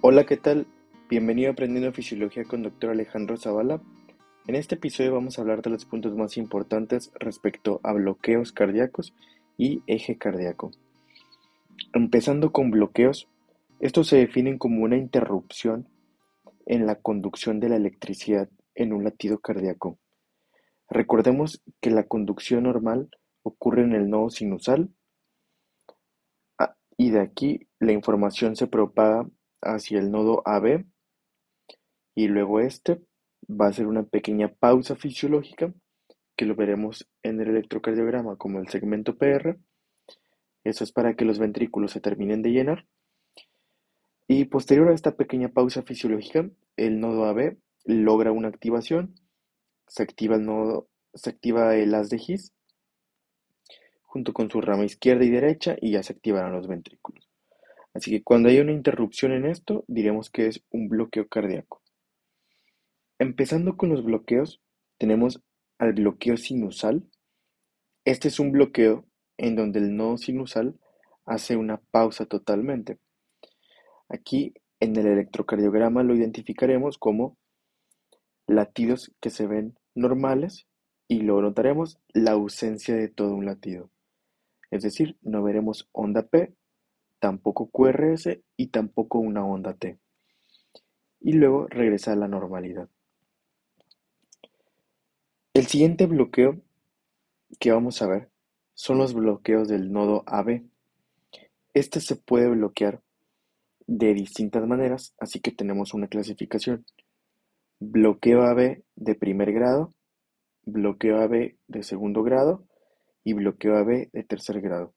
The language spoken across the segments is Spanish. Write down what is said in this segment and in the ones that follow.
Hola, ¿qué tal? Bienvenido a Aprendiendo Fisiología con Dr. Alejandro Zavala. En este episodio vamos a hablar de los puntos más importantes respecto a bloqueos cardíacos y eje cardíaco. Empezando con bloqueos, estos se definen como una interrupción en la conducción de la electricidad en un latido cardíaco. Recordemos que la conducción normal ocurre en el nodo sinusal ah, y de aquí la información se propaga hacia el nodo AB y luego este va a ser una pequeña pausa fisiológica que lo veremos en el electrocardiograma como el segmento PR. Eso es para que los ventrículos se terminen de llenar. Y posterior a esta pequeña pausa fisiológica, el nodo AB logra una activación, se activa el nodo, se activa el haz de His junto con su rama izquierda y derecha y ya se activarán los ventrículos. Así que cuando hay una interrupción en esto, diremos que es un bloqueo cardíaco. Empezando con los bloqueos, tenemos al bloqueo sinusal. Este es un bloqueo en donde el nodo sinusal hace una pausa totalmente. Aquí en el electrocardiograma lo identificaremos como latidos que se ven normales y luego notaremos la ausencia de todo un latido. Es decir, no veremos onda P tampoco QRS y tampoco una onda T. Y luego regresa a la normalidad. El siguiente bloqueo que vamos a ver son los bloqueos del nodo AB. Este se puede bloquear de distintas maneras, así que tenemos una clasificación. Bloqueo AB de primer grado, bloqueo AB de segundo grado y bloqueo AB de tercer grado.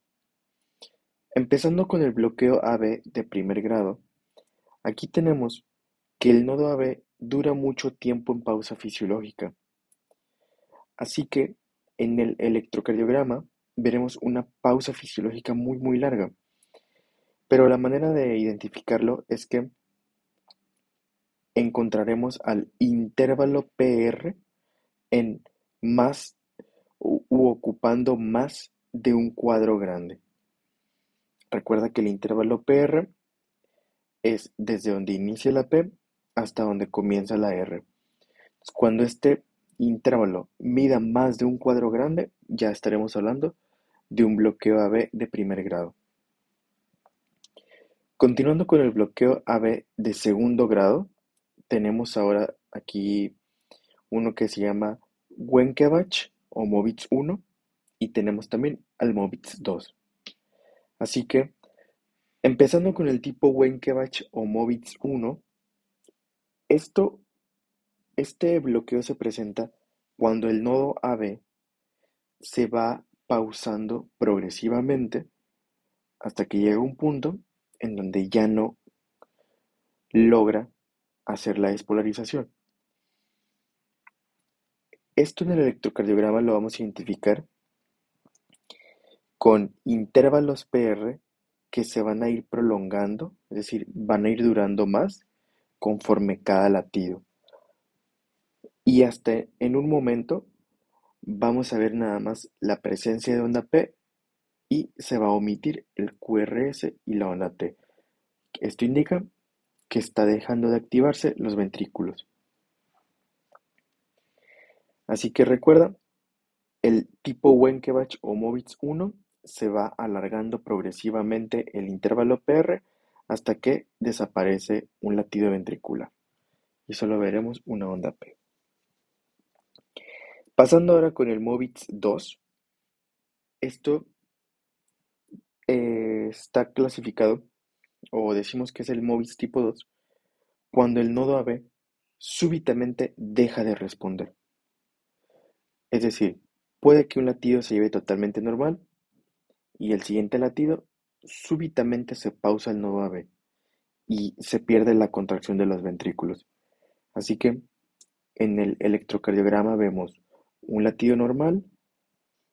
Empezando con el bloqueo AB de primer grado, aquí tenemos que el nodo AB dura mucho tiempo en pausa fisiológica. Así que en el electrocardiograma veremos una pausa fisiológica muy muy larga. Pero la manera de identificarlo es que encontraremos al intervalo PR en más u ocupando más de un cuadro grande. Recuerda que el intervalo PR es desde donde inicia la P hasta donde comienza la R. Cuando este intervalo mida más de un cuadro grande, ya estaremos hablando de un bloqueo AB de primer grado. Continuando con el bloqueo AB de segundo grado, tenemos ahora aquí uno que se llama Wenkevach o Movitz 1 y tenemos también al Movitz 2. Así que, empezando con el tipo Wenkevach o Movitz 1, esto, este bloqueo se presenta cuando el nodo AB se va pausando progresivamente hasta que llega un punto en donde ya no logra hacer la despolarización. Esto en el electrocardiograma lo vamos a identificar con intervalos PR que se van a ir prolongando, es decir, van a ir durando más conforme cada latido. Y hasta en un momento vamos a ver nada más la presencia de onda P y se va a omitir el QRS y la onda T. Esto indica que está dejando de activarse los ventrículos. Así que recuerda, el tipo Wenkevach o Movitz 1 se va alargando progresivamente el intervalo PR hasta que desaparece un latido ventricular y solo veremos una onda P. Pasando ahora con el Movitz 2, esto eh, está clasificado o decimos que es el Movitz tipo 2 cuando el nodo AB súbitamente deja de responder. Es decir, puede que un latido se lleve totalmente normal y el siguiente latido súbitamente se pausa el nodo AB y se pierde la contracción de los ventrículos. Así que en el electrocardiograma vemos un latido normal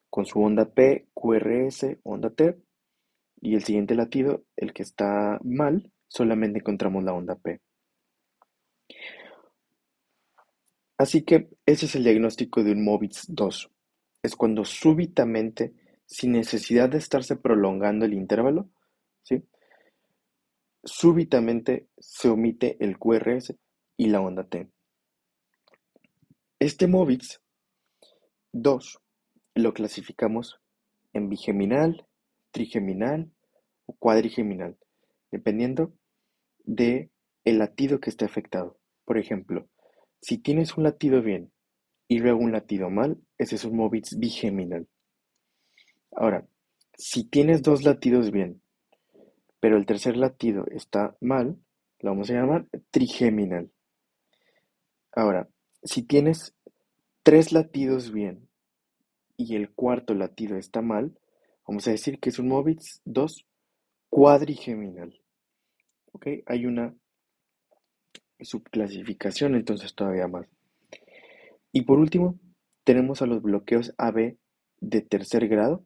con su onda P, QRS, onda T y el siguiente latido, el que está mal, solamente encontramos la onda P. Así que ese es el diagnóstico de un Movitz 2. Es cuando súbitamente sin necesidad de estarse prolongando el intervalo, ¿sí? súbitamente se omite el QRS y la onda T. Este MOVIX 2 lo clasificamos en bigeminal, trigeminal o cuadrigeminal, dependiendo de el latido que esté afectado. Por ejemplo, si tienes un latido bien y luego un latido mal, ese es un MOVIX bigeminal. Ahora, si tienes dos latidos bien, pero el tercer latido está mal, lo vamos a llamar trigeminal. Ahora, si tienes tres latidos bien y el cuarto latido está mal, vamos a decir que es un MOVIX 2 cuadrigeminal. ¿Ok? Hay una subclasificación entonces todavía más. Y por último, tenemos a los bloqueos AB de tercer grado.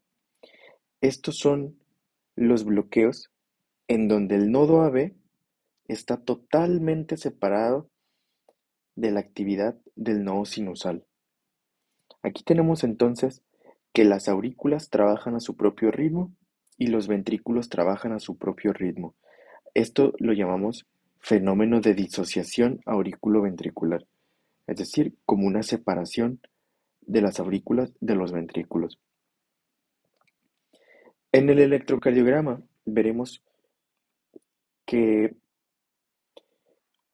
Estos son los bloqueos en donde el nodo AB está totalmente separado de la actividad del nodo sinusal. Aquí tenemos entonces que las aurículas trabajan a su propio ritmo y los ventrículos trabajan a su propio ritmo. Esto lo llamamos fenómeno de disociación auriculo-ventricular, es decir, como una separación de las aurículas de los ventrículos. En el electrocardiograma veremos que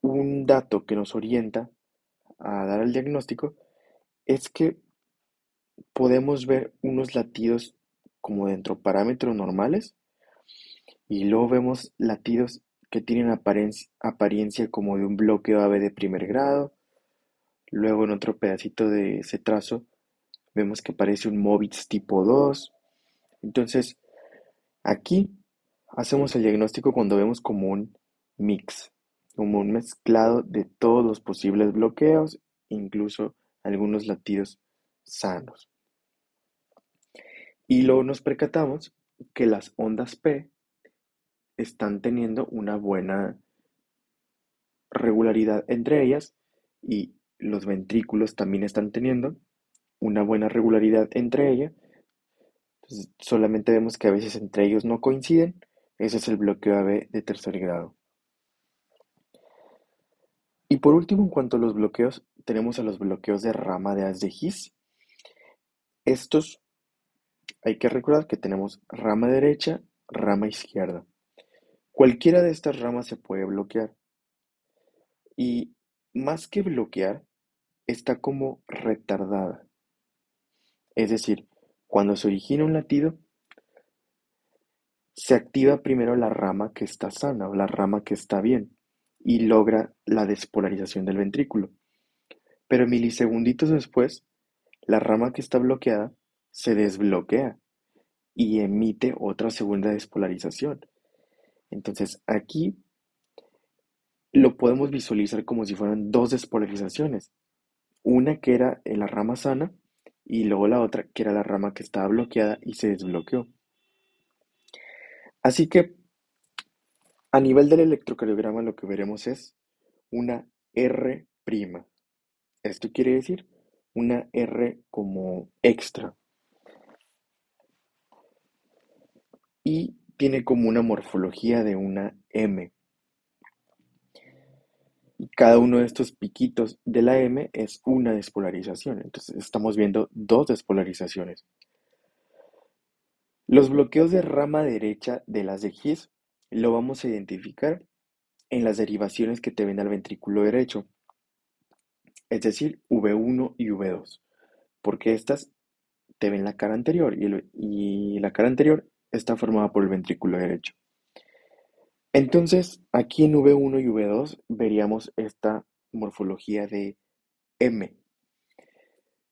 un dato que nos orienta a dar el diagnóstico es que podemos ver unos latidos como dentro parámetros normales y luego vemos latidos que tienen apariencia como de un bloqueo AB de primer grado. Luego en otro pedacito de ese trazo vemos que parece un MOVITS tipo 2. Entonces, aquí hacemos el diagnóstico cuando vemos como un mix, como un mezclado de todos los posibles bloqueos, incluso algunos latidos sanos. Y luego nos percatamos que las ondas P están teniendo una buena regularidad entre ellas y los ventrículos también están teniendo una buena regularidad entre ellas. Solamente vemos que a veces entre ellos no coinciden. Ese es el bloqueo AB de tercer grado. Y por último, en cuanto a los bloqueos, tenemos a los bloqueos de rama de haz de His. Estos hay que recordar que tenemos rama derecha, rama izquierda. Cualquiera de estas ramas se puede bloquear. Y más que bloquear, está como retardada. Es decir, cuando se origina un latido, se activa primero la rama que está sana o la rama que está bien y logra la despolarización del ventrículo. Pero milisegunditos después, la rama que está bloqueada se desbloquea y emite otra segunda despolarización. Entonces aquí lo podemos visualizar como si fueran dos despolarizaciones. Una que era en la rama sana y luego la otra que era la rama que estaba bloqueada y se desbloqueó. Así que a nivel del electrocardiograma lo que veremos es una R'. Esto quiere decir una R como extra, y tiene como una morfología de una M. Y cada uno de estos piquitos de la M es una despolarización. Entonces estamos viendo dos despolarizaciones. Los bloqueos de rama derecha de las His lo vamos a identificar en las derivaciones que te ven al ventrículo derecho, es decir, V1 y V2, porque estas te ven la cara anterior y la cara anterior está formada por el ventrículo derecho. Entonces, aquí en V1 y V2 veríamos esta morfología de M,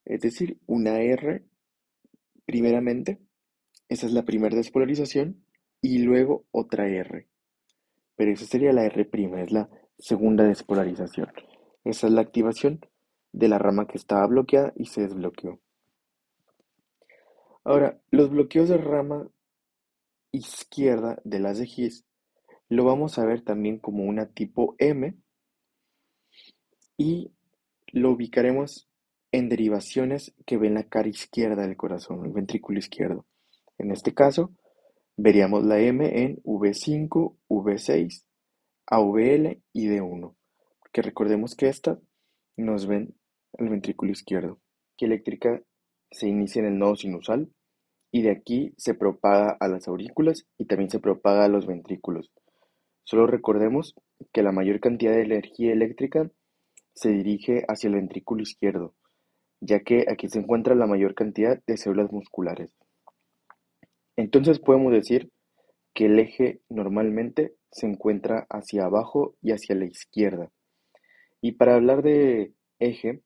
es decir, una R primeramente, esa es la primera despolarización, y luego otra R. Pero esa sería la R', es la segunda despolarización. Esa es la activación de la rama que estaba bloqueada y se desbloqueó. Ahora, los bloqueos de rama izquierda de las His lo vamos a ver también como una tipo M y lo ubicaremos en derivaciones que ven la cara izquierda del corazón, el ventrículo izquierdo. En este caso, veríamos la M en V5, V6 AVL y D1, que recordemos que esta nos ven el ventrículo izquierdo. Que eléctrica se inicia en el nodo sinusal y de aquí se propaga a las aurículas y también se propaga a los ventrículos. Solo recordemos que la mayor cantidad de energía eléctrica se dirige hacia el ventrículo izquierdo, ya que aquí se encuentra la mayor cantidad de células musculares. Entonces podemos decir que el eje normalmente se encuentra hacia abajo y hacia la izquierda. Y para hablar de eje,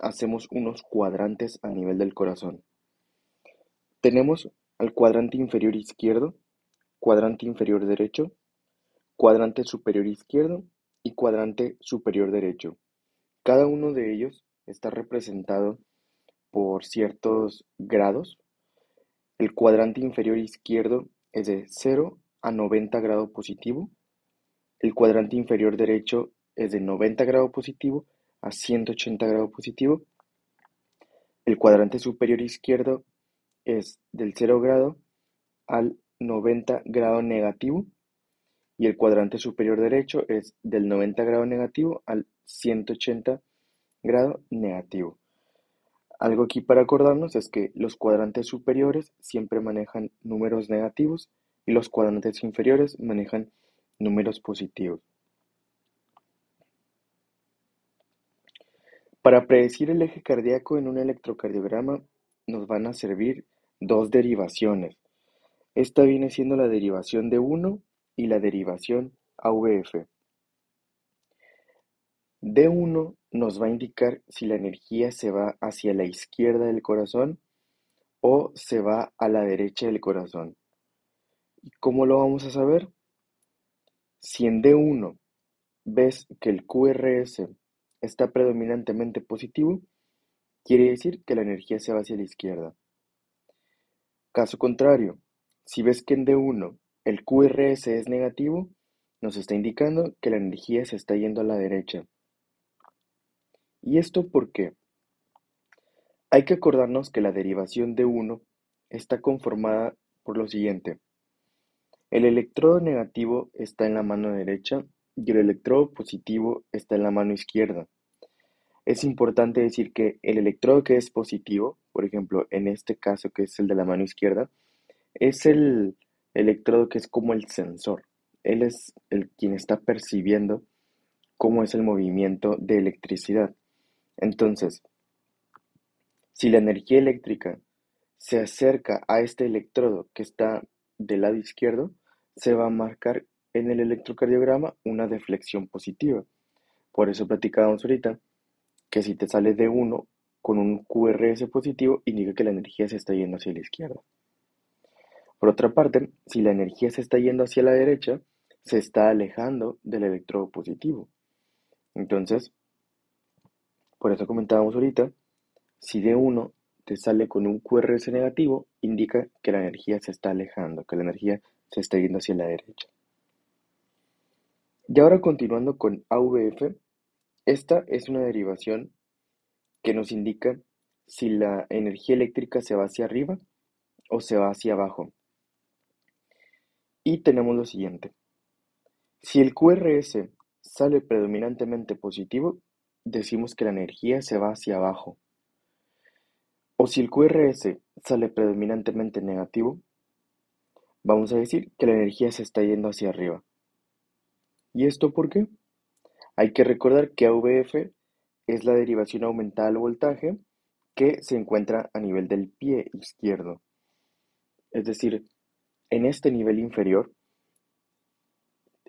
hacemos unos cuadrantes a nivel del corazón. Tenemos al cuadrante inferior izquierdo, cuadrante inferior derecho, cuadrante superior izquierdo y cuadrante superior derecho. Cada uno de ellos está representado por ciertos grados. El cuadrante inferior izquierdo es de 0 a 90 grado positivo. El cuadrante inferior derecho es de 90 grado positivo a 180 grado positivo. El cuadrante superior izquierdo es del 0 grado al 90 grado negativo y el cuadrante superior derecho es del 90 grado negativo al 180 grado negativo. Algo aquí para acordarnos es que los cuadrantes superiores siempre manejan números negativos y los cuadrantes inferiores manejan números positivos. Para predecir el eje cardíaco en un electrocardiograma nos van a servir dos derivaciones. Esta viene siendo la derivación de 1 y la derivación AVF. D1 nos va a indicar si la energía se va hacia la izquierda del corazón o se va a la derecha del corazón. ¿Y cómo lo vamos a saber? Si en D1 ves que el QRS está predominantemente positivo, quiere decir que la energía se va hacia la izquierda. Caso contrario, si ves que en D1 el QRS es negativo, nos está indicando que la energía se está yendo a la derecha. ¿Y esto por qué? Hay que acordarnos que la derivación de 1 está conformada por lo siguiente. El electrodo negativo está en la mano derecha y el electrodo positivo está en la mano izquierda. Es importante decir que el electrodo que es positivo, por ejemplo, en este caso que es el de la mano izquierda, es el electrodo que es como el sensor. Él es el quien está percibiendo cómo es el movimiento de electricidad. Entonces, si la energía eléctrica se acerca a este electrodo que está del lado izquierdo, se va a marcar en el electrocardiograma una deflexión positiva. Por eso platicábamos ahorita que si te sale de 1 con un QRS positivo, indica que la energía se está yendo hacia la izquierda. Por otra parte, si la energía se está yendo hacia la derecha, se está alejando del electrodo positivo. Entonces, por eso comentábamos ahorita, si D1 te sale con un QRS negativo, indica que la energía se está alejando, que la energía se está yendo hacia la derecha. Y ahora continuando con AVF, esta es una derivación que nos indica si la energía eléctrica se va hacia arriba o se va hacia abajo. Y tenemos lo siguiente. Si el QRS sale predominantemente positivo, decimos que la energía se va hacia abajo. O si el QRS sale predominantemente negativo, vamos a decir que la energía se está yendo hacia arriba. ¿Y esto por qué? Hay que recordar que AVF es la derivación aumentada del voltaje que se encuentra a nivel del pie izquierdo. Es decir, en este nivel inferior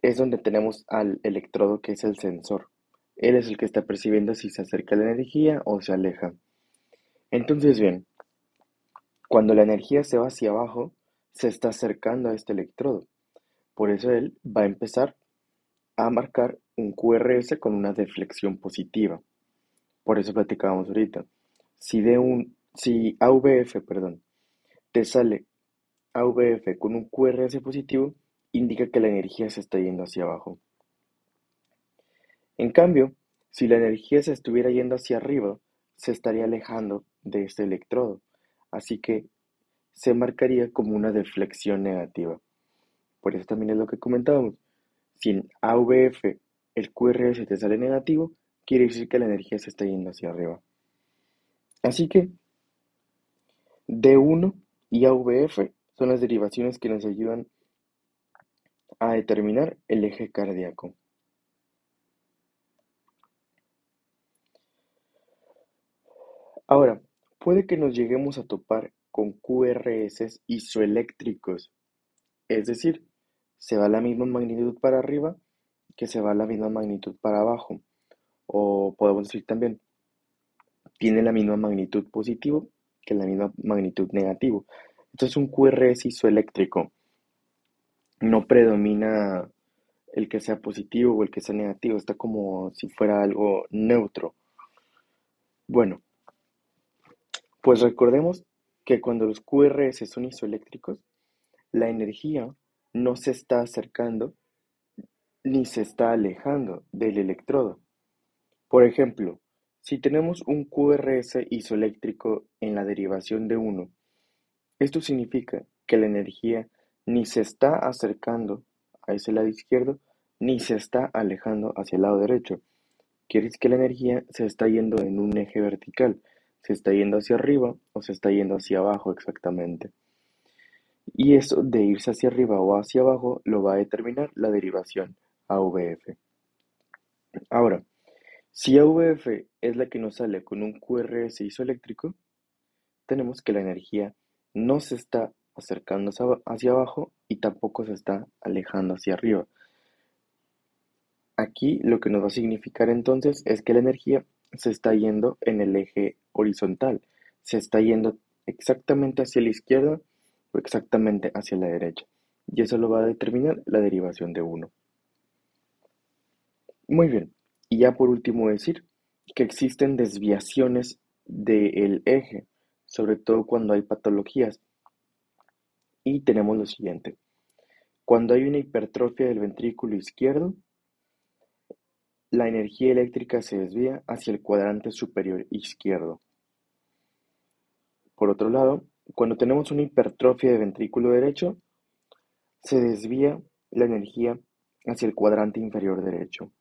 es donde tenemos al electrodo que es el sensor. Él es el que está percibiendo si se acerca la energía o se aleja. Entonces, bien, cuando la energía se va hacia abajo, se está acercando a este electrodo. Por eso él va a empezar a marcar un QRS con una deflexión positiva. Por eso platicábamos ahorita. Si, de un, si AVF, perdón, te sale AVF con un QRS positivo, indica que la energía se está yendo hacia abajo. En cambio, si la energía se estuviera yendo hacia arriba, se estaría alejando de este electrodo, así que se marcaría como una deflexión negativa. Por eso también es lo que comentábamos. Si en AVF el QRS te sale negativo, quiere decir que la energía se está yendo hacia arriba. Así que D1 y AVF son las derivaciones que nos ayudan a determinar el eje cardíaco. Ahora, puede que nos lleguemos a topar con QRS isoeléctricos, es decir, se va la misma magnitud para arriba que se va la misma magnitud para abajo, o podemos decir también, tiene la misma magnitud positivo que la misma magnitud negativo. Esto es un QRS isoeléctrico. No predomina el que sea positivo o el que sea negativo, está como si fuera algo neutro. Bueno, pues recordemos que cuando los QRS son isoeléctricos, la energía no se está acercando ni se está alejando del electrodo. Por ejemplo, si tenemos un QRS isoeléctrico en la derivación de 1, esto significa que la energía ni se está acercando a ese lado izquierdo ni se está alejando hacia el lado derecho. Quiere decir que la energía se está yendo en un eje vertical, se está yendo hacia arriba o se está yendo hacia abajo exactamente. Y eso de irse hacia arriba o hacia abajo lo va a determinar la derivación AVF. Ahora, si AVF es la que nos sale con un QRS isoeléctrico, tenemos que la energía no se está acercando hacia abajo y tampoco se está alejando hacia arriba. Aquí lo que nos va a significar entonces es que la energía se está yendo en el eje horizontal, se está yendo exactamente hacia la izquierda o exactamente hacia la derecha. Y eso lo va a determinar la derivación de 1. Muy bien, y ya por último decir que existen desviaciones del eje, sobre todo cuando hay patologías. Y tenemos lo siguiente. Cuando hay una hipertrofia del ventrículo izquierdo, la energía eléctrica se desvía hacia el cuadrante superior izquierdo. Por otro lado, cuando tenemos una hipertrofia del ventrículo derecho, se desvía la energía hacia el cuadrante inferior derecho.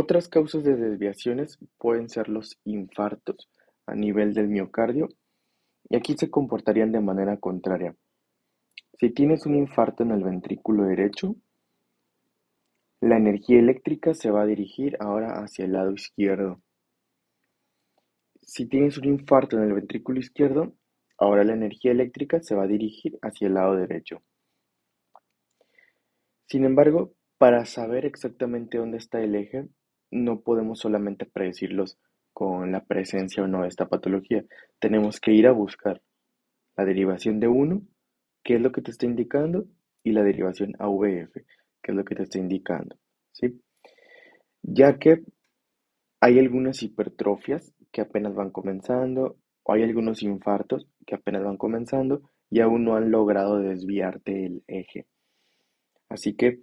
Otras causas de desviaciones pueden ser los infartos a nivel del miocardio y aquí se comportarían de manera contraria. Si tienes un infarto en el ventrículo derecho, la energía eléctrica se va a dirigir ahora hacia el lado izquierdo. Si tienes un infarto en el ventrículo izquierdo, ahora la energía eléctrica se va a dirigir hacia el lado derecho. Sin embargo, para saber exactamente dónde está el eje, no podemos solamente predecirlos con la presencia o no de esta patología. Tenemos que ir a buscar la derivación de 1 qué es lo que te está indicando y la derivación AVF, qué es lo que te está indicando, ¿sí? Ya que hay algunas hipertrofias que apenas van comenzando, o hay algunos infartos que apenas van comenzando y aún no han logrado desviarte del eje. Así que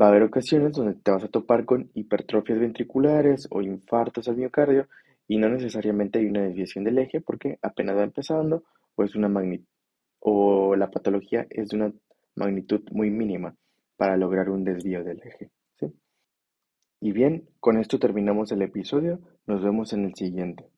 va a haber ocasiones donde te vas a topar con hipertrofias ventriculares o infartos al miocardio y no necesariamente hay una desviación del eje porque apenas va empezando o es una o la patología es de una magnitud muy mínima para lograr un desvío del eje. Y bien, con esto terminamos el episodio. Nos vemos en el siguiente.